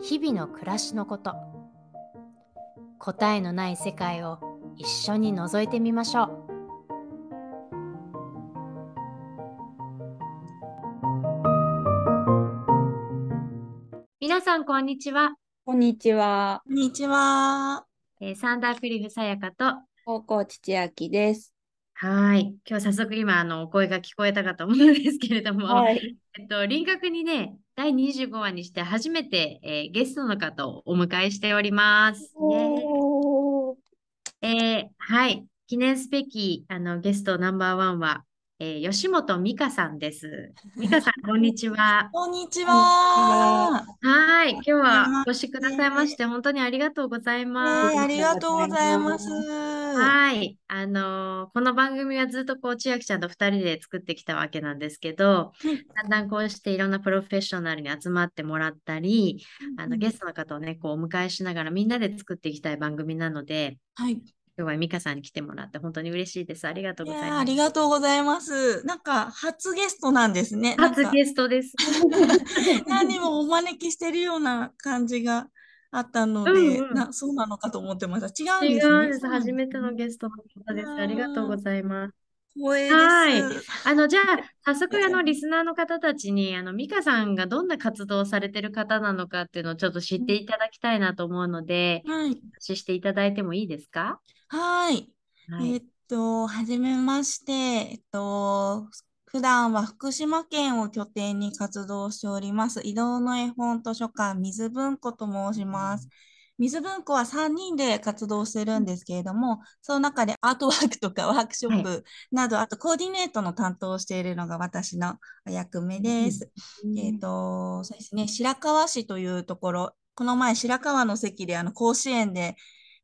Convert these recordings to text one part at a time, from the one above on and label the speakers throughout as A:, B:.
A: 日々の暮らしのこと答えのない世界を一緒に覗いてみましょう皆さんこんにちは、
B: こんにちは。
C: こんにちは。
A: えーサンダークリフさやかと
B: 高校父明です。
A: はい今日早速今あのお声が聞こえたかと思うんですけれども、
B: い。
A: えっと、輪郭にね、第25話にして初めて、えーゲストの方をお迎えしております。えーはい、記念すべきあのゲストナンバーワンは、えー吉本美香さんです。美香さん、こんにちは。
C: こんにちは。
A: はい、今日はお越しくださいまして、本当にありがとうございます。
C: ねありがとうございます。
A: はい、あのーこの番組はずっとこう千秋ちゃんと2人で作ってきたわけなんですけど、だんだんこうしていろんなプロフェッショナルに集まってもらったり、あのゲストの方をね、こうお迎えしながらみんなで作っていきたい番組なので、
C: はい。
A: 今日は美香さんに来てもらって本当に嬉しいです。ありがとう
C: い
A: ございます。
C: やありがとうございます。なんか初ゲストなんですね。
A: 初ゲストです。
C: 何もお招きしてるような感じがあったので、
A: うんうん
C: なそうなのかと思ってました。違うん
A: 違
C: ですね。
A: うんです。初めてのゲストの方です。ありがとうございます。はいあの、じゃあ、早速、あの、リスナーの方たちに、あの、美香さんがどんな活動をされてる方なのかっていうのをちょっと知っていただきたいなと思うので、
C: はい。
A: お話ししていただいてもいいですか？
C: はい。
A: はい。
C: えっと、はじめまして。えっと、普段は福島県を拠点に活動しております。移動の絵本図書館、水文庫と申します。水文庫は3人で活動してるんですけれども、その中でアートワークとかワークショップなど、あとコーディネートの担当をしているのが私の役目です。えっと、そうですね、白河市というところ、この前、白河の関で、あの、甲子園で、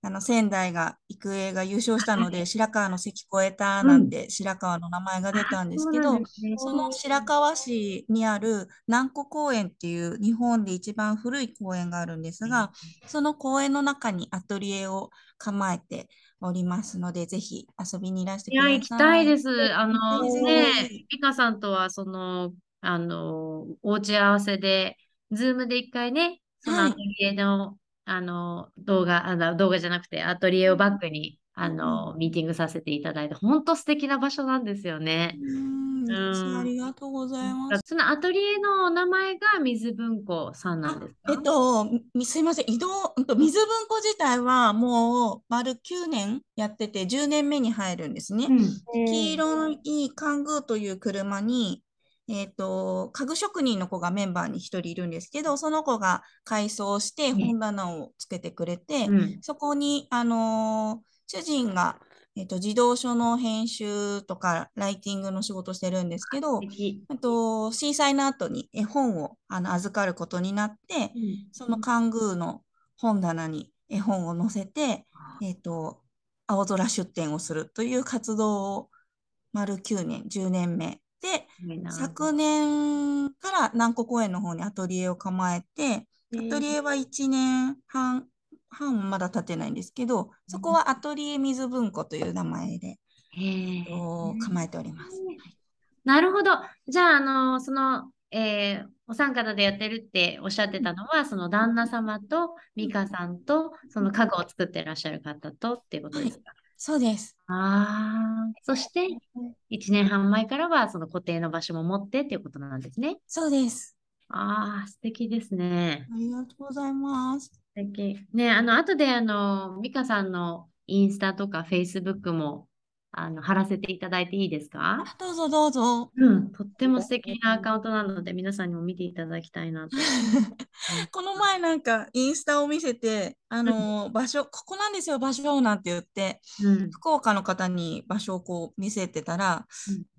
C: あの、仙台が、育英が優勝したので、白河の関越えたなんて、白河の名前が出たんですけど、その白河市にある南湖公園っていう日本で一番古い公園があるんですが、その公園の中にアトリエを構えておりますので、ぜひ遊びにいらして
A: いや、
C: ください。
A: 行きたいです。あの、ね
C: ひ、
A: 美香さんとは、その、あの、お打ち合わせで、ズームで一回ね、その
C: はい。
A: アトリエの、あの、動画、あの、動画じゃなくて、アトリエをバックに、あの、ミーティングさせていただいて、本当素敵な場所なんですよね。
C: うーん、
A: うん。
C: ありがとうございます。
A: そのアトリエのお名前が水文庫さんなんですか？
C: えっと、みすいません、移動、水文庫自体はもう丸9年やってて、10年目に入るんですね。
A: うん。
C: 黄色いカングーという車に、えっと、家具職人の子がメンバーに1人いるんですけど、その子が改装して本棚をつけてくれて、
A: うん。
C: そこに、あのー主人が、えっと、児童書の編集とかライティングの仕事してるんですけどあと震災の後に絵本をあの預かることになって、そのカングーの本棚に絵本を載せて、えっと、青空出展をするという活動を丸9年、10年目昨年から南湖公園の方にアトリエを構えて、アトリエは1年半、半はまだ経ってないんですけど、そこはアトリエ水文庫という名前で、え構えております。
A: なるほど。じゃあ、あの、その、えーお三方でやってるっておっしゃってたのは、その旦那様と美香さんと、その家具を作ってらっしゃる方とっていうことですか？
C: そうです。
A: ああ、そして、1年半前からは、その固定の場所も持ってっていうことなんですね。
C: そうです。
A: ああ、素敵ですね。
C: ありがとうございます。
A: 素敵。ね、あの、後で、あの、美香さんのインスタとかフェイスブックも、あの、貼らせていただいていいですか？
C: あどうぞどうぞ。
A: うん、とっても素敵なアカウントなので、皆さんにも見ていただきたいなと。
C: この前なんかインスタを見せて、あのー場所、ここなんですよ、場所なんて言って、
A: うん、
C: 福岡の方に場所をこう見せてたら、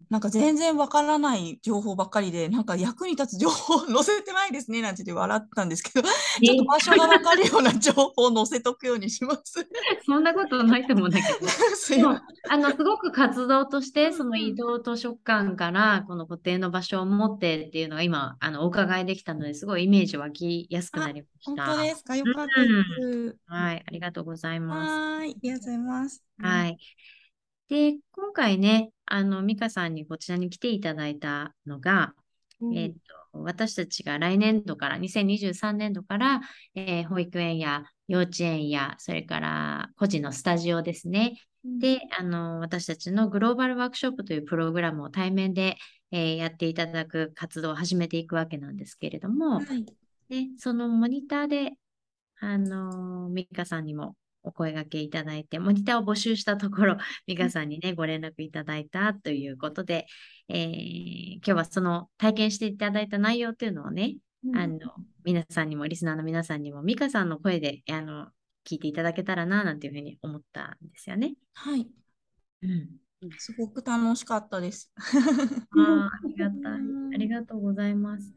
C: なんか全然わからない情報ばっかりで、なんか役に立つ情報載せてないですねなんて言って笑ったんですけど、ちょっと場所がわかるような情報を載せとくようにします。
A: そんなことないと思うんだけど。
C: す
A: あのすごく活動として、その移動図書館からこの固定の場所を持ってっていうのが今、あのお伺いできたので、すごいイメージ湧きやすくなりまし
C: 本
A: た。
C: 当ですか？よかったです。
A: はい、ありがとうございます。
C: はーい、ありがとうございます。
A: はい。で、今回ね、あの、美香さんにこちらに来ていただいたのが、
B: うん
A: えっと、私たちが来年度から、2023年度から、えー保育園や幼稚園や、それから個人のスタジオですね。で、あの、私たちのグローバルワークショップというプログラムを対面で、えーやっていただく活動を始めていくわけなんですけれども、
C: はい。
A: で、そのモニターで、あの、ミカさんにもお声掛けいただいて、モニターを募集したところ、ミカさんにね、ご連絡いただいたということで、えー今日はその体験していただいた内容というのをね、
B: うん
A: あの、皆さんにも、リスナーの皆さんにも、ミカさんの声で、あの、聞いていただけたらな、なんていうふうに思ったんですよね。
C: はい。
A: うん。
C: すごく楽しかったです。
A: ああ、ありがたい。
C: うん
A: ありがとうございます。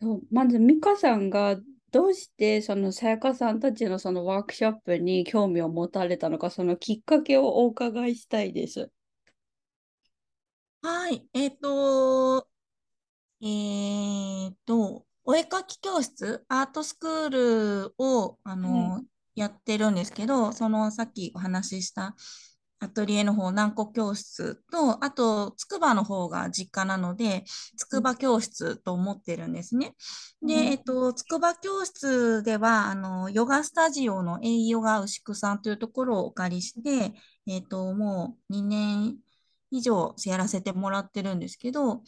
B: そうまず美香さんがどうしてそのさやかさんたちのそのワークショップに興味を持たれたのかそのきっかけをお伺いしたいです。
C: はい。えっと、えっと、お絵かき教室、アートスクールを、あの、やってるんですけど、そのさっきお話ししたアトリエの方、南国教室と、あと、つくばの方が実家なので、つくば教室と思ってるんですね。で、
B: うん
C: えっと、つくば教室では、あの、ヨガスタジオの栄ヨガ牛久さんというところをお借りして、えっと、もう2年以上やらせてもらってるんですけど、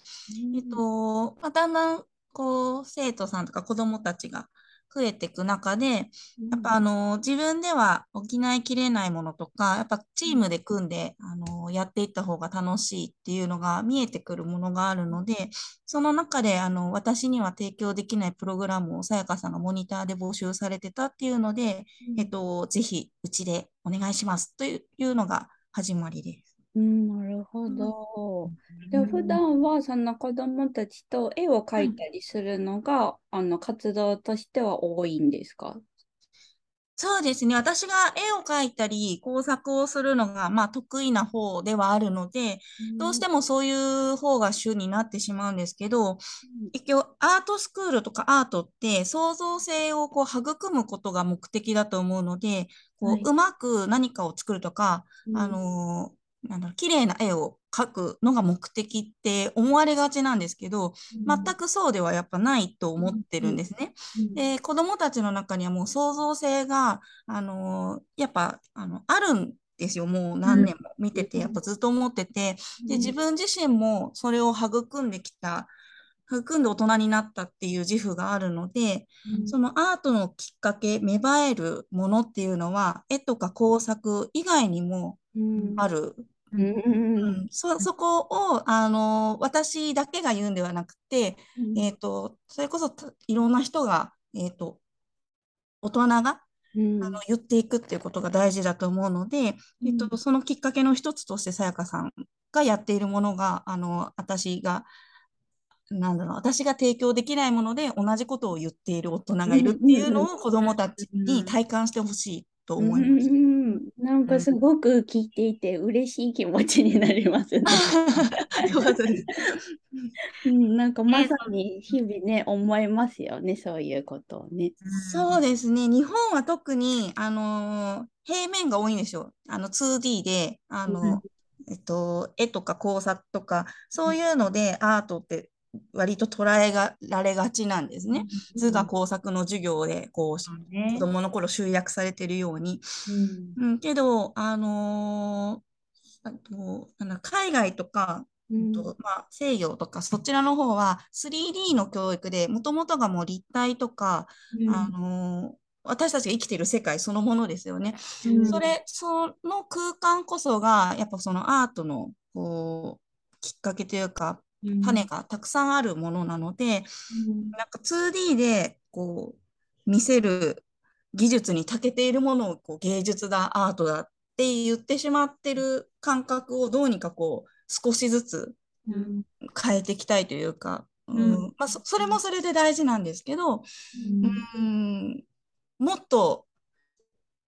C: えっと、まあ、だんだん、こう、生徒さんとか子供たちが増えていく中で、やっぱあの、自分では補いきれないものとか、やっぱチームで組んで、あの、やっていった方が楽しいっていうのが見えてくるものがあるので、その中で、あの、私には提供できないプログラムをさやかさんがモニターで募集されてたっていうので、えっと、ぜひ、うちでお願いしますというのが始まりです。
B: うん、なるほど。で、普段はその子供たちと絵を描いたりするのが、あの活動としては多いんですか？
C: そうですね。私が絵を描いたり工作をするのが、まあ、得意な方ではあるので、どうしてもそういう方が主になってしまうんですけど、一応アートスクールとかアートって創造性をこう育むことが目的だと思うので、こう
B: はい。う
C: まく何かを作るとか、あのーなんだろう綺麗な絵を描くのが目的って思われがちなんですけど、全くそうではやっぱないと思ってるんですね。で、子供たちの中にはもう創造性が、あのーやっぱ、あの、あるんですよ。もう何年も見てて、
B: うん
C: やっぱずっと思ってて、で、自分自身もそれを育んできた、育んで大人になったっていう自負があるので、そのアートのきっかけ、芽生えるものっていうのは、絵とか工作以外にもある。
B: うんうん
C: うん、そ、そこを、あの、私だけが言うんではなくて、えっと、それこそたいろんな人が、えっと、大人が
B: うん。
C: あの言っていくっていうことが大事だと思うので、えっと、そのきっかけの一つとしてさやかさんがやっているものが、あの、私が、なんだろう、私が提供できないもので同じことを言っている大人がいるっていうのを子供たちに体感してほしいと思います。
B: うんなんかすごく聞いていて嬉しい気持ちになりますね。うん、なんかまさに日々ね、思いますよね、そういうことをね。
C: そうですね。日本は特に、あのー平面が多いんですよ。あの 2D で、あの、えっと、絵とか工作とか、そういうのでアートって割と捉えがられがちなんですね。図画工作の授業で、こう、
A: ね
C: 子供の頃集約されてるように。
A: うん
C: うん、けど、あのーあと、なんだ海外とか、
B: うん
C: とまあ、西洋とかそちらの方は 3D の教育でもともとがもう立体とか、あのー私たちが生きている世界そのものですよね。
B: うん
C: それ、その空間こそが、やっぱそのアートのこうきっかけというか、
A: うん
C: 種がたくさんあるものなので、なんか 2D でこう見せる技術に長けているものをこう芸術だ、アートだって言ってしまってる感覚をどうにかこう少しずつうん。変えていきたいというか、うん。まあ、そそれもそれで大事なんですけど、うん。もっと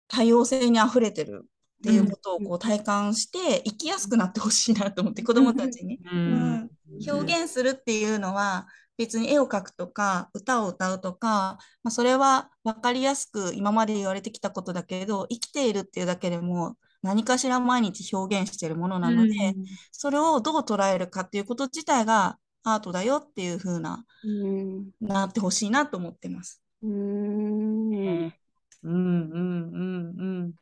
C: 多様性にあふれてるっていうことをこう体感して生きやすくなってほしいなと思って子どもたちに、うん表現するっていうのは別に絵を描くとか歌を歌うとか、まあ、それは分かりやすく今まで言われてきたことだけど生きているっていうだけでも何かしら毎日表現しているものなので、それをどう捉えるかっていうこと自体がアートだよっていう風な、なってほしいなと思ってます。うんうん
A: うんうん。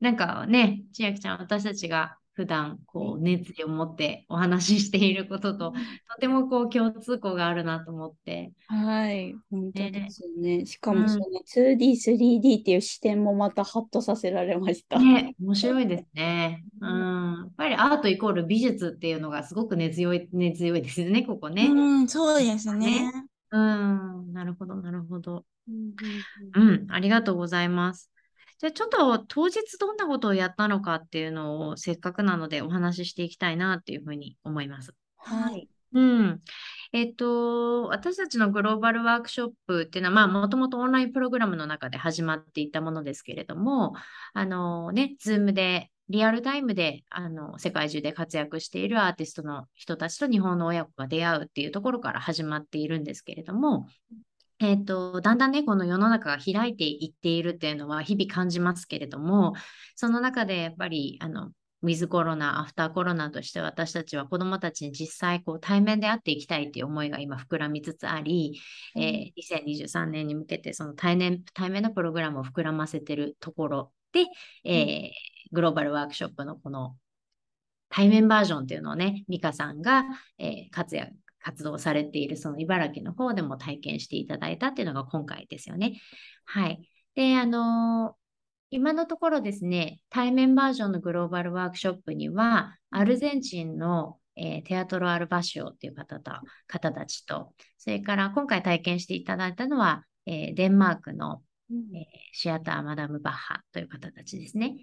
A: なんかね、千秋ちゃん、私たちが普段こう熱意を持ってお話ししていることと、とてもこう共通項があるなと思って。
B: はい、本当ですね。ねしかもその 2D、3D っていう視点もまたハッとさせられました。
A: ね、面白いですね。うん、やっぱりアートイコール美術っていうのがすごく根強い、根強いですね、ここね。
C: うん、そうですね。
A: ねうん、なるほど、なるほど。うん、ありがとうございます。じゃあちょっと当日どんなことをやったのかっていうのをせっかくなのでお話ししていきたいなっていうふうに思います。
C: はい。
A: うん。えっと、私たちのグローバルワークショップっていうのは、まあ、もともとオンラインプログラムの中で始まっていたものですけれども、あのね、ズームで、リアルタイムで、あの、世界中で活躍しているアーティストの人たちと日本の親子が出会うっていうところから始まっているんですけれども、えっと、だんだんね、この世の中が開いていっているっていうのは日々感じますけれども、その中でやっぱり、あの、ウィズコロナ、アフターコロナとして私たちは子どもたちに実際こう対面で会っていきたいという思いが今膨らみつつあり、うん、えー、2023年に向けてその対面対面のプログラムを膨らませているところで、えー、グローバルワークショップのこの対面バージョンっていうのをね、ミカさんが、えー、活躍活動されているその茨城の方でも体験していただいたっていうのが今回ですよね。はい。で、あの今のところですね、対面バージョンのグローバルワークショップには、アルゼンチンの、えー、テアトロ・アルバシオっていう方と方たちと、それから今回体験していただいたのは、えー、デンマークのえー、シアターマダム・バッハという方たちですね。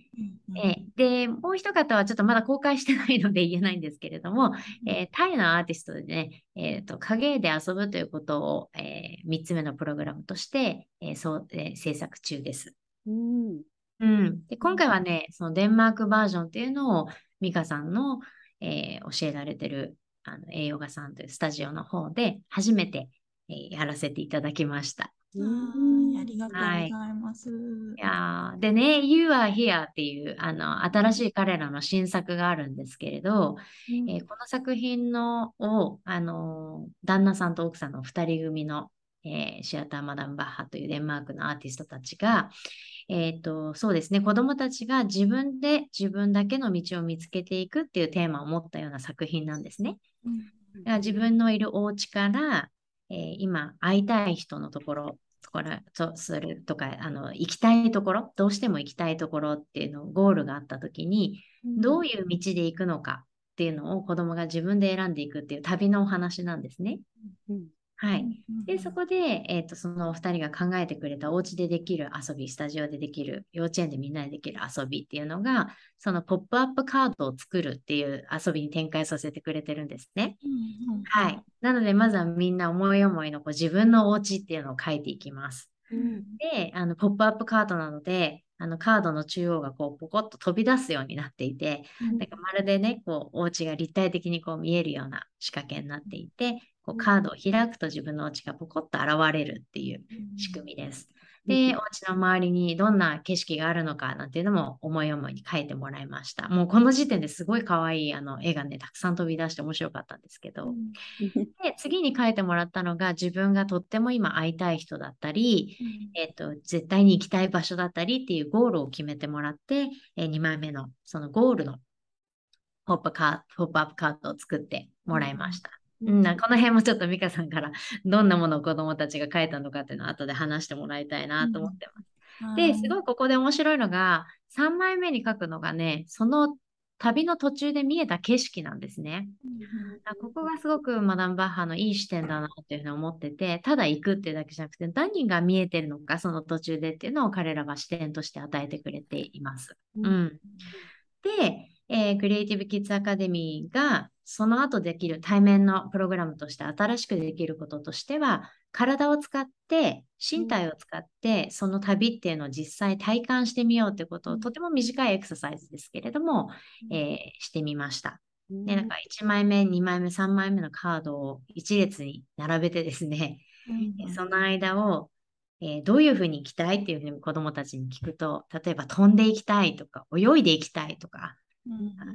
A: うん、えー、で、もう一方はちょっとまだ公開してないので言えないんですけれども、えー、タイのアーティストでね、えーと、影で遊ぶということを、えー、3つ目のプログラムとして、えーそうえー、制作中です。うんうん、で今回はね、そのデンマークバージョンっていうのを美香さんの、えー、教えられてるあの栄養画さんというスタジオの方で初めて、えー、やらせていただきました。
C: ありがとうございます。はい、
A: でね、You are here っていうあの新しい彼らの新作があるんですけれど、うん、えー、この作品のをあの旦那さんと奥さんの2人組の、えー、シアター・マダム・バッハというデンマークのアーティストたちが、えっ、ー、と、そうですね、子供たちが自分で自分だけの道を見つけていくっていうテーマを持ったような作品なんですね。うん、自分のいるお家からえー、今会いたい人のところところとするとかあの行きたいところどうしても行きたいところっていうのゴールがあった時に、どういう道で行くのかっていうのを子供が自分で選んでいくっていう旅のお話なんですね。うんはい。で、そこで、えっ、ー、と、そのお二人が考えてくれたお家でできる遊び、スタジオでできる、幼稚園でみんなでできる遊びっていうのが、そのポップアップカードを作るっていう遊びに展開させてくれてるんですね。うんはい。なので、まずはみんな思い思いのこう自分のお家っていうのを書いていきます。うん、で、あの、ポップアップカードなので、あのカードの中央がこうポコッと飛び出すようになっていて、うん、なんかまるでね、こうお家が立体的にこう見えるような仕掛けになっていて、こうカードを開くと自分のお家がポコッと現れるっていう仕組みです。で、お家の周りにどんな景色があるのかなんていうのも思い思いに書いてもらいました。もうこの時点ですごい可愛いあの絵がね、たくさん飛び出して面白かったんですけど。で、次に書いてもらったのが自分がとっても今会いたい人だったり、えっ、と、絶対に行きたい場所だったりっていうゴールを決めてもらって、えー、2枚目のそのゴールのポップカーポップアップカードを作ってもらいました。うん、この辺もちょっと美香さんからどんなものを子どもたちが書いたのかっていうのを後で話してもらいたいなと思ってます。うん、で、すごいここで面白いのが、3枚目に書くのがね、その旅の途中で見えた景色なんですね。うん、ここがすごくマダム・バッハのいい視点だなっていうふうに思ってて、ただ行くっていうだけじゃなくて、何が見えてるのか、その途中でっていうのを彼らが視点として与えてくれています。うん、で、えー、クリエイティブ・キッズ・アカデミーがその後できる対面のプログラムとして新しくできることとしては、体を使って、身体を使って、その旅っていうのを実際体感してみようってことを、とても短いエクササイズですけれども、えー、してみました。で、なんか1枚目、2枚目、3枚目のカードを一列に並べてですね、その間を、えー、どういうふうに行きたいっていうふうに子どもたちに聞くと、例えば飛んでいきたいとか、泳いでいきたいとか、うん、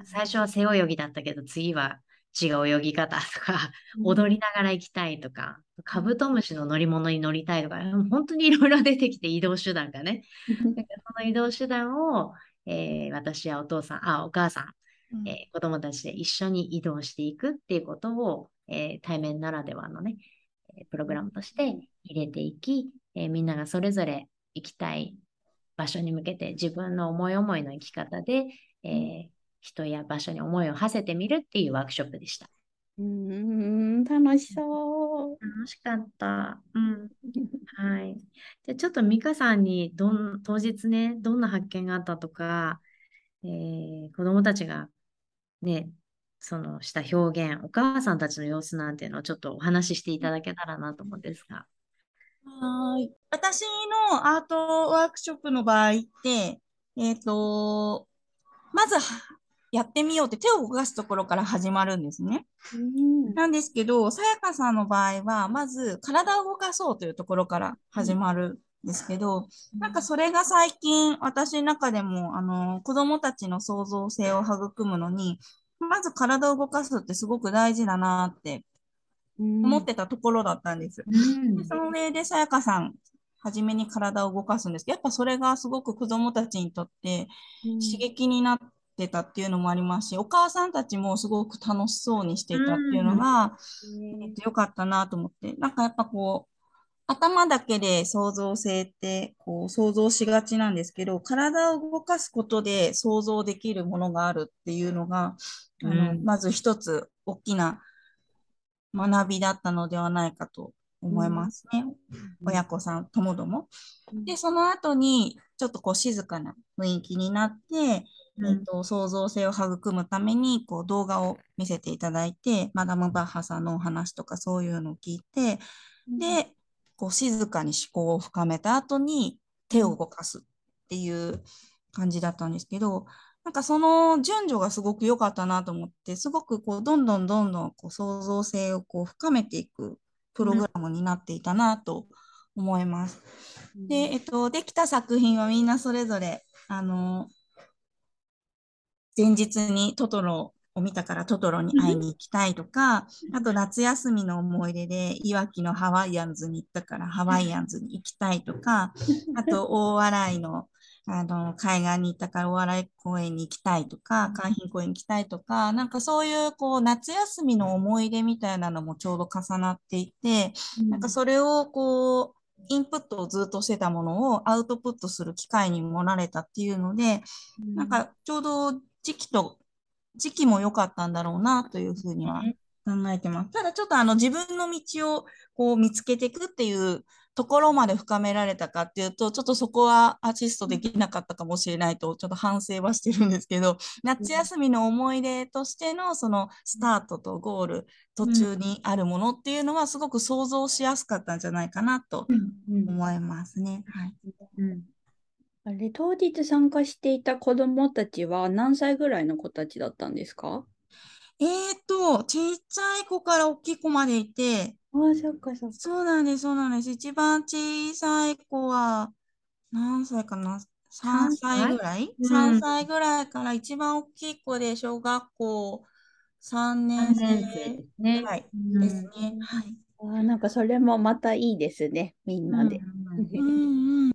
A: 最初は背泳ぎだったけど、次は違う泳ぎ方とか、踊りながら行きたいとか、カブトムシの乗り物に乗りたいとか、本当にいろいろ出てきて移動手段がね。その移動手段を、えー、私やお父さん、あ、お母さん、えー、子供たちで一緒に移動していくっていうことを、えー、対面ならではのね、プログラムとして入れていき、えみんながそれぞれ行きたい場所に向けて自分の思い思いの生き方で、え人や場所に思いを馳せてみるっていうワークショップでした。
B: うん、楽しそう。
A: 楽しかった。うん。はい。で、ちょっと美香さんにどん、当日ね、どんな発見があったとか、えー、子供たちがね、そのした表現、お母さんたちの様子なんていうのをちょっとお話ししていただけたらなと思うんですが。
C: はい。私のアートワークショップの場合って、えっ、ー、と、まずやってみようって手を動かすところから始まるんですね。うん、なんですけど、さやかさんの場合は、まず体を動かそうというところから始まるんですけど、うん、なんかそれが最近私の中でも、あの、子供たちの創造性を育むのに、まず体を動かすってすごく大事だなって思ってたところだったんです。うん、その上でさやかさん、初めに体を動かすんですけど、やっぱそれがすごく子供たちにとって刺激になってたっていうのもありますし、お母さんたちもすごく楽しそうにしていたっていうのが、えっと、よかったなと思って、なんかやっぱこう、頭だけで創造性ってこう想像しがちなんですけど、体を動かすことで想像できるものがあるっていうのが、あのまず一つ大きな学びだったのではないかと思いますね。うん、親子さんともども。で、その後にちょっとこう静かな雰囲気になって、えーと、創造性を育むためにこう動画を見せていただいて、マダム・バッハさんのお話とかそういうのを聞いて、で、こう静かに思考を深めた後に手を動かすっていう感じだったんですけど、なんかその順序がすごく良かったなと思って、すごくこうどんどんどんどんこう創造性をこう深めていくプログラムになっていたなと思います。で、えっと、できた作品はみんなそれぞれ、あの、前日にトトロを見たからトトロに会いに行きたいとか、あと夏休みの思い出でいわきのハワイアンズに行ったからハワイアンズに行きたいとか、あと大洗のあの海岸に行ったから大洗公園に行きたいとか、海浜公園に行きたいとか、なんかそういうこう夏休みの思い出みたいなのもちょうど重なっていて、なんかそれをこうインプットをずっとしてたものをアウトプットする機会にもなれたっていうので、なんかちょうど時期と、時期も良かったんだろうなというふうには考えてます。ただちょっとあの自分の道をこう見つけていくっていうところまで深められたかっていうと、ちょっとそこはアシストできなかったかもしれないと、ちょっと反省はしてるんですけど、夏休みの思い出としてのそのスタートとゴール、途中にあるものっていうのはすごく想像しやすかったんじゃないかなと思いますね。はい。うん
B: あれ、当日参加していた子どもたちは何歳ぐらいの子たちだったんですか？
C: えーと、ちっちゃい子から大きい子までいて、
B: ああ、そっかそっか。
C: そうなんです、そうなんです。一番小さい子は何歳かな ?3 歳ぐらい、うん、?3 歳ぐらいから一番大きい子で小学校3年生ぐらいですね。はい。
B: あなんかそれもまたいいですね、みんなで。
C: うん、うんうん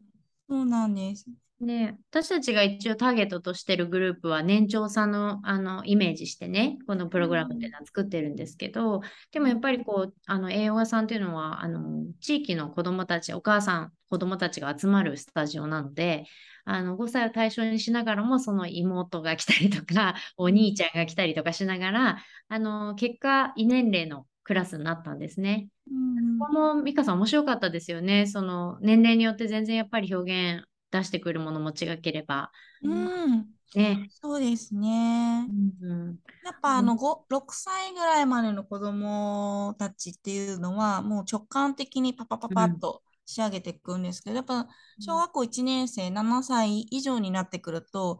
C: そうなんです。
A: ね、私たちが一応ターゲットとしてるグループは年長さんのあのイメージしてね、このプログラムっていうのは作ってるんですけど、でもやっぱりこう、あの栄養屋さんっていうのは、あの地域の子どもたち、お母さん、子どもたちが集まるスタジオなので、あの5歳を対象にしながらも、その妹が来たりとか、お兄ちゃんが来たりとかしながら、あの結果、異年齢のクラスになったんですね。うん、ここも美香さん面白かったですよね。その年齢によって全然やっぱり表現出してくるものも違ければ、
C: うん、
A: ね。
C: そうですね。
A: うん
C: やっぱあの5 6歳ぐらいまでの子供たちっていうのはもう直感的にパパパパッと仕上げていくんですけど、やっぱ小学校1年生7歳以上になってくると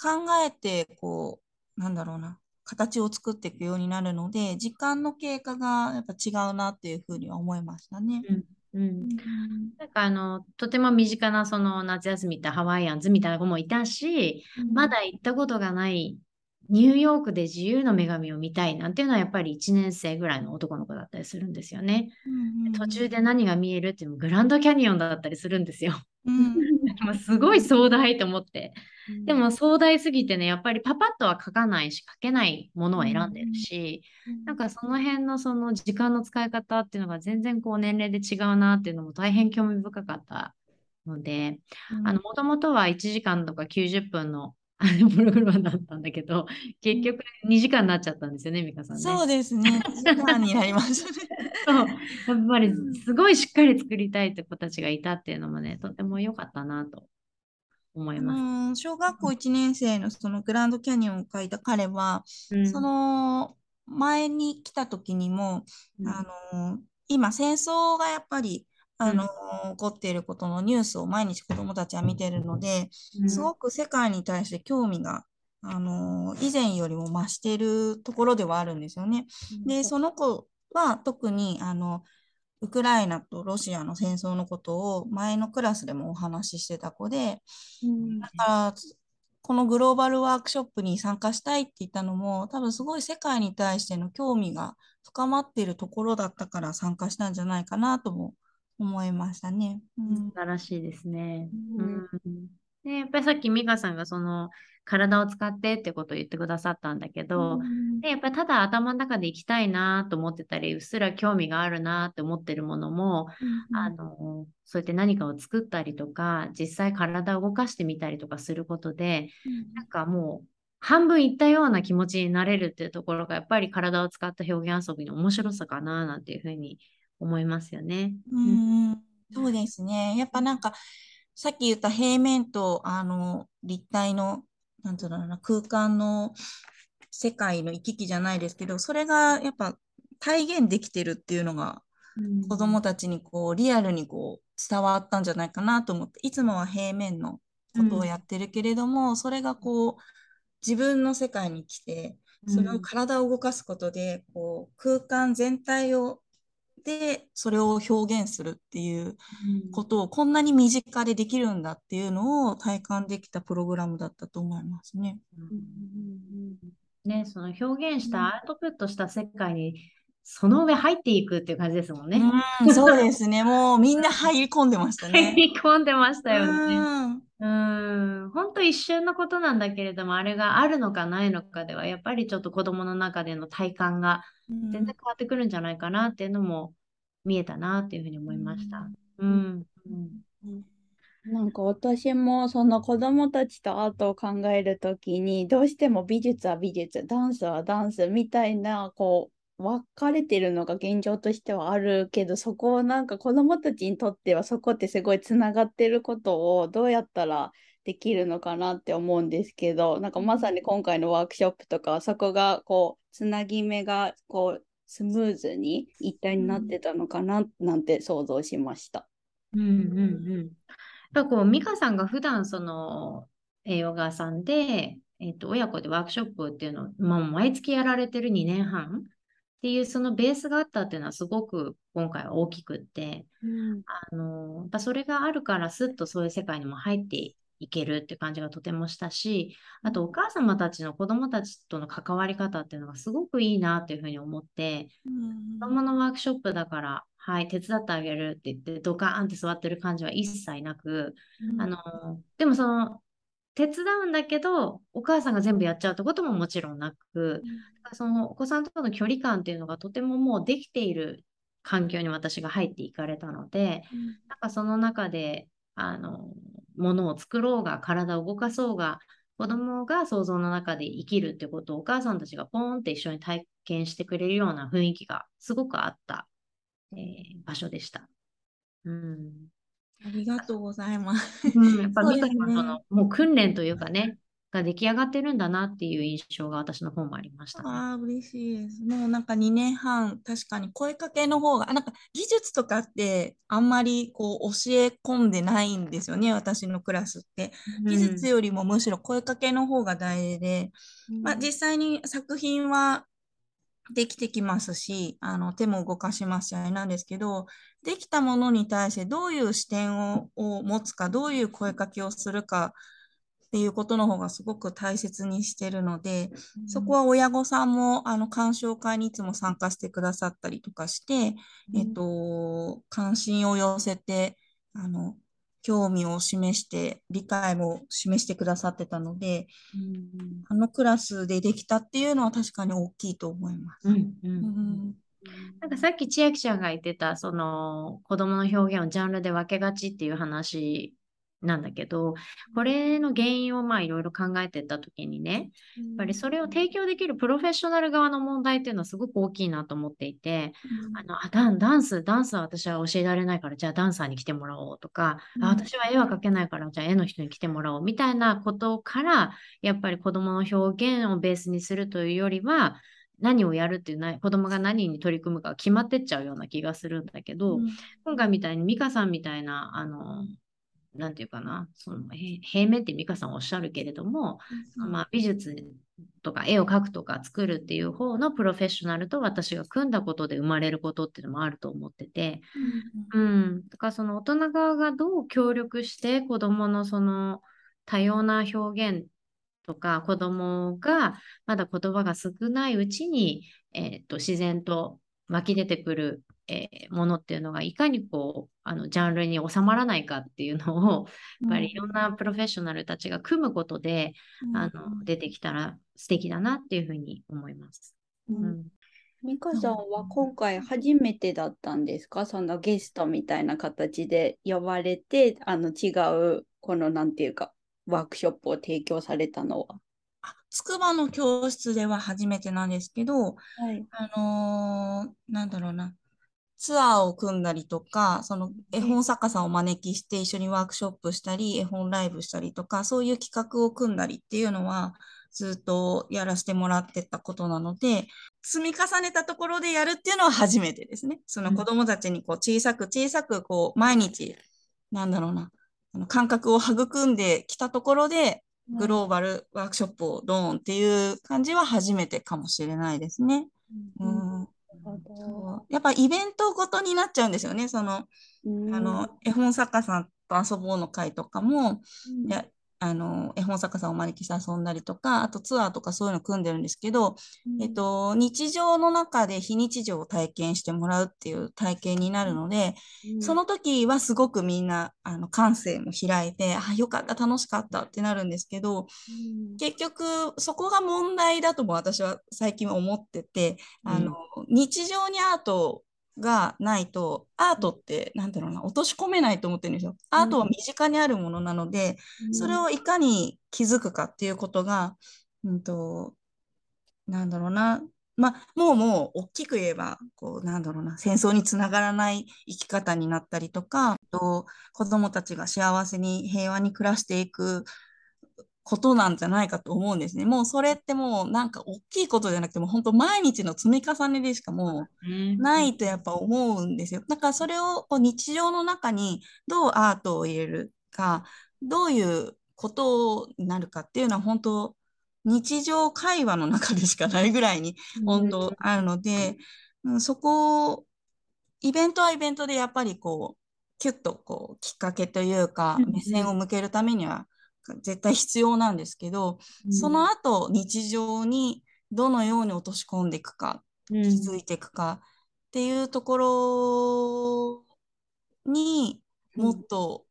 C: 考えてこうなんだろうな形を作っていくようになるので時間の経過がやっぱ違うなっていうふうには思いましたね。
A: うん。うんなんかあのとても身近なその夏休みってハワイアンズみたいな子もいたし、まだ行ったことがないニューヨークで自由の女神を見たいなんていうのはやっぱり1年生ぐらいの男の子だったりするんですよね。
C: うんうん
A: 途中で何が見えるっていうのもグランドキャニオンだったりするんですよ。
C: うん
A: すごい壮大と思って。でも壮大すぎてね、やっぱりパパッとは書かないし、書けないものを選んでるし、なんかその辺のその時間の使い方っていうのが全然こう年齢で違うなっていうのも大変興味深かったので、あの、もともとは1時間とか90分のあのプログラムだったんだけど、結局2時間になっちゃったんですよね、美香さんね。
C: そうですね。時間になりましたね。
A: そう、やっぱりすごいしっかり作りたいって子たちがいたっていうのもね、とても良かったなと思います。
C: うん小学校1年生のそのグランドキャニオンを書いた彼は、
A: うん
C: その前に来た時にも、
A: うん
C: あの今戦争がやっぱりあの、起こっていることのニュースを毎日子どもたちは見てるので、
A: うん。
C: すごく世界に対して興味があの以前よりも増しているところではあるんですよね。で、その子は特にあのウクライナとロシアの戦争のことを前のクラスでもお話ししてた子で、
B: うん。
C: だからこのグローバルワークショップに参加したいって言ったのも多分すごい世界に対しての興味が深まっているところだったから参加したんじゃないかなとも思いましたね。うん。
A: 素晴らしいですね。
C: う
A: うん。んでやっぱりさっき美香さんがその体を使ってってことを言ってくださったんだけど、でやっぱりただ頭の中で行きたいなと思ってたりうっすら興味があるなって思ってるものも、あのそうやって何かを作ったりとか実際体を動かしてみたりとかすることでなんかもう半分いったような気持ちになれるっていうところがやっぱり体を使った表現遊びの面白さかななんていうふうに思いますよね。
C: うんうん。そうですね。やっぱなんか、さっき言った平面とあの立体の、なんていうな、空間の世界の行き来じゃないですけど、それがやっぱ体現できてるっていうのが、子供たちにこうリアルにこう伝わったんじゃないかなと思って、いつもは平面のことをやってるけれども、それがこう自分の世界に来て、それを体を動かすことで、こう空間全体をでそれを表現するっていうことをこんなに身近でできるんだっていうのを体感できたプログラムだったと思いますね。
A: ね、その表現したアウトプットした世界にその上入っていくっていう感じですもんね。
C: うん、そうですね。もうみんな入り込んでました
A: 入
C: ね。
A: り込んでましたよね。
C: うん。
A: うん、本当一瞬のことなんだけれども、あれがあるのかないのかでは、やっぱりちょっと子供の中での体感が全然変わってくるんじゃないかなっていうのも見えたなっていうふうに思いました。うん。うん。
B: なんか私もその子供たちとアートを考えるときにどうしても美術は美術、ダンスはダンスみたいなこう分かれてるのが現状としてはあるけどそこをなんか子供たちにとってはそこってすごいつながってることをどうやったらできるのかなって思うんですけどなんかまさに今回のワークショップとかはそこがこうつなぎ目がこうスムーズに一体になってたのかななんて想像しました。
A: うんうんうん。やっぱこう、美香さんが普段その、栄養ガーさんで、えっと、親子でワークショップっていうのを、まあ、毎月やられてる2年半っていうそのベースがあったっていうのはすごく今回は大きくって、あの、やっぱそれがあるからスッとそういう世界にも入っていけるって感じがとてもしたし、あとお母様たちの子供たちとの関わり方っていうのがすごくいいなっていうふうに思って、子供のワークショップだから、はい、手伝ってあげるって言って、ドカーンって座ってる感じは一切なく、あの、でもその、手伝うんだけど、お母さんが全部やっちゃうってことももちろんなく、そのお子さんとの距離感っていうのがとてももうできている環境に私が入っていかれたので、なんかその中で、あの、ものを作ろうが、体を動かそうが、子供が想像の中で生きるってことをお母さんたちがポーンって一緒に体験してくれるような雰囲気がすごくあった、えー場所でした。うん。
C: ありがとうございます。
A: うん、やっぱ
C: そう
A: 美香
C: ですね
A: さんとのもう訓練というかね、が出来上がってるんだなっていう印象が私の方もありましたね。
C: ああ、嬉しいです。もうなんか2年半、確かに声かけの方が、あなんか技術とかってあんまりこう教え込んでないんですよね、私のクラスって。技術よりもむしろ声かけの方が大事で、まあ、実際に作品はできてきますし、あの手も動かしますし、あれなんですけど、できたものに対してどういう視点をを持つか、どういう声かけをするかっていうことの方がすごく大切にしてるので、そこは親御さんもあの鑑賞会にいつも参加してくださったりとかして、えっと、関心を寄せて、あの、興味を示して、理解も示してくださってたので、
A: うん
C: あのクラスでできたっていうのは確かに大きいと思います。
A: うん。なんかさっき千秋ちゃんが言ってた、その子供の表現をジャンルで分けがちっていう話なんだけど、これの原因をまあいろいろ考えてったときにね、やっぱりそれを提供できるプロフェッショナル側の問題っていうのはすごく大きいなと思っていて、あのあダンダンス、ダンスは私は教えられないから、じゃあダンサーに来てもらおうとか、
C: うん。
A: あ私は絵は描けないから、じゃあ絵の人に来てもらおうみたいなことから、やっぱり子供の表現をベースにするというよりは、何をやるっていうな子供が何に取り組むかが決まってっちゃうような気がするんだけど、今回みたいに美香さんみたいな、あの、なんていうかな、そのへ平面って美香さんおっしゃるけれども、まあ、美術とか絵を描くとか作るっていう方のプロフェッショナルと私が組んだことで生まれることっていうのもあると思ってて、うん、だからその大人側がどう協力して子どものその多様な表現とか子どもがまだ言葉が少ないうちに、えーと自然と湧き出てくる、えーものっていうのがいかにこうあのジャンルに収まらないかっていうのをやっぱりいろんなプロフェッショナルたちが組むことで、あの出てきたら素敵だなっていうふうに思います。うん
B: 美香さんは今回初めてだったんですか？そのゲストみたいな形で呼ばれて、あの違う、このなんていうか、ワークショップを提供されたのは。
C: あ筑波の教室では初めてなんですけど、
B: はい。
C: あのーなんだろうな、ツアーを組んだりとか、その絵本作家さんをお招きして一緒にワークショップしたり、絵本ライブしたりとか、そういう企画を組んだりっていうのは、ずっとやらせてもらってたことなので、積み重ねたところでやるっていうのは初めてですね。その子供たちにこう小さく小さくこう毎日、なんだろうな、あの感覚を育んできたところで、グローバルワークショップをドーンっていう感じは初めてかもしれないですね。うんやっぱイベントごとになっちゃうんですよね。その、あの、絵本作家さんと遊ぼうの会とかも、いやあの、絵本作家さんをお招きして遊んだりとか、あとツアーとかそういうの組んでるんですけど、えっと、日常の中で非日常を体験してもらうっていう体験になるので、その時はすごくみんな、あの、感性も開いて、あ、よかった、楽しかったってなるんですけど、結局、そこが問題だとも私は最近は思ってて、あの、日常にアートがないと、アートって、なんだろうな、落とし込めないと思ってるんですよ。アートは身近にあるものなので、それをいかに気づくかっていうことが、うんと、なんだろうな、まあ、もうもう大きく言えば、こう、なんだろうな、戦争につながらない生き方になったりとか、と子供たちが幸せに平和に暮らしていくことなんじゃないかと思うんですね。もうそれってもうなんか大きいことじゃなくても本当毎日の積み重ねでしかもうないとやっぱ思うんですよ。だからそれをこう日常の中にどうアートを入れるか、どういうことになるかっていうのは本当日常会話の中でしかないぐらいに本当あるので、うん、そこをイベントはイベントでやっぱりこうキュッとこうきっかけというか目線を向けるためには絶対必要なんですけど、その後日常にどのように落とし込んでいくか、気づいていくかっていうところにもっと、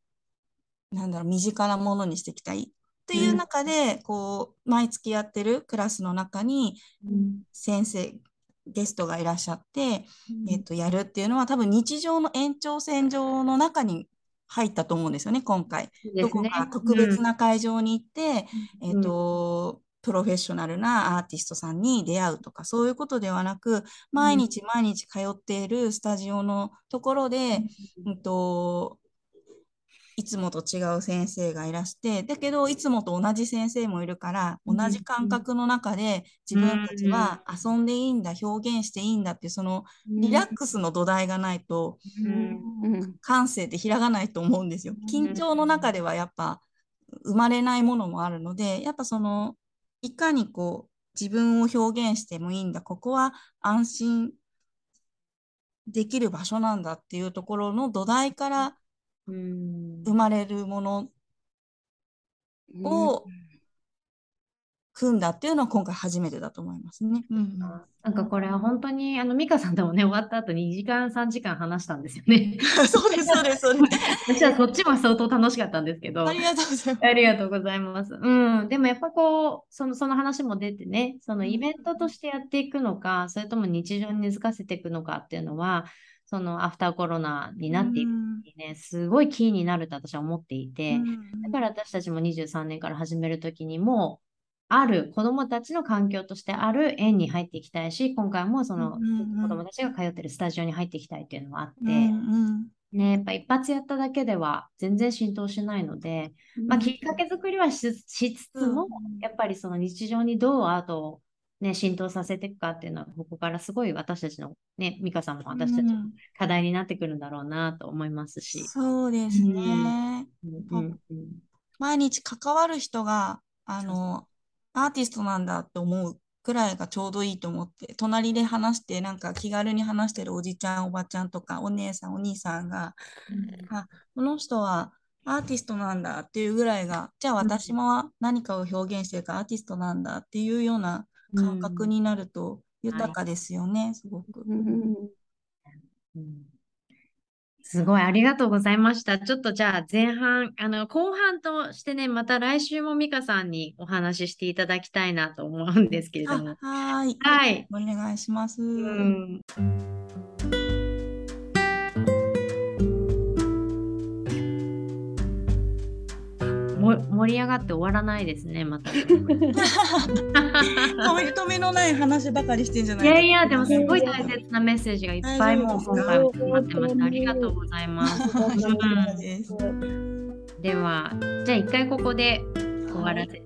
C: なんだろう身近なものにしていきたい。っていう中で、こう毎月やってるクラスの中に先生、ゲストがいらっしゃって、えっと、やるっていうのは多分日常の延長線上の中に入ったと思うんですよね、今回。ね、どこか特別な会場に行って、うん、えっ、と、プロフェッショナルなアーティストさんに出会うとか、そういうことではなく、毎日毎日通っているスタジオのところで、うん、うんといつもと違う先生がいらしてだけどいつもと同じ先生もいるから同じ感覚の中で自分たちは遊んでいいんだ表現していいんだってそのリラックスの土台がないと感性って開かないと思うんですよ。緊張の中ではやっぱ生まれないものもあるのでやっぱそのいかにこう自分を表現してもいいんだここは安心できる場所なんだっていうところの土台から生まれるものを組んだっていうのは今回初めてだと思いますね。うん、
A: なんかこれは本当にあの美香さんともね終わった後2時間3時間話したんですよね。
C: そうですそうですそうです。
A: 私はそっちも相当楽しかったんですけど。
C: ありがとうございます。
A: ありがとうございます。うん。でもやっぱこうそのその話も出てね、そのイベントとしてやっていくのか、それとも日常に根付かせていくのかっていうのは。そのアフターコロナになっていくにね、すごいキーになると私は思っていて、だから私たちも23年から始める時にもある子どもたちの環境としてある園に入っていきたいし今回もその子どもたちが通ってるスタジオに入っていきたいっていうのもあって、うんね、やっぱ一発やっただけでは全然浸透しないので、まあ、きっかけ作りはしつつも、やっぱりその日常にどうアートを、ね、浸透させていくかっていうのはここからすごい私たちのね美香さんも私たちの課題になってくるんだろうなと思いますし。
C: そうですね、毎日関わる人があのアーティストなんだって思うくらいがちょうどいいと思って、隣で話して、なんか気軽に話してるおじちゃん、おばちゃんとか、お姉さん、お兄さんが、うん、あ、この人はアーティストなんだっていうぐらいが、じゃあ私も何かを表現してるからアーティストなんだっていうような感覚になると豊かですよね、うん、すごく。
A: うんすごい、ありがとうございました。ちょっとじゃあ前半、あの後半としてね、また来週も美香さんにお話ししていただきたいなと思うんですけれども。
C: はい。はい。お願いします。うん
A: 盛り上がって終わらないですね、また。止
C: め止めのない話ばかりしてんじゃない
A: いやいや、でもすごい大切なメッセージがいっぱいもう今回も待ってました。ありがとうございます。では、じゃあ一回ここで終わらせて、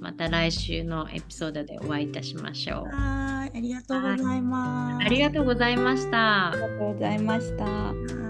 A: また来週のエピソードでお会いいたしましょう。
C: はい、ありがとうございます。
A: ありがとうございました。
B: ありがとうございました。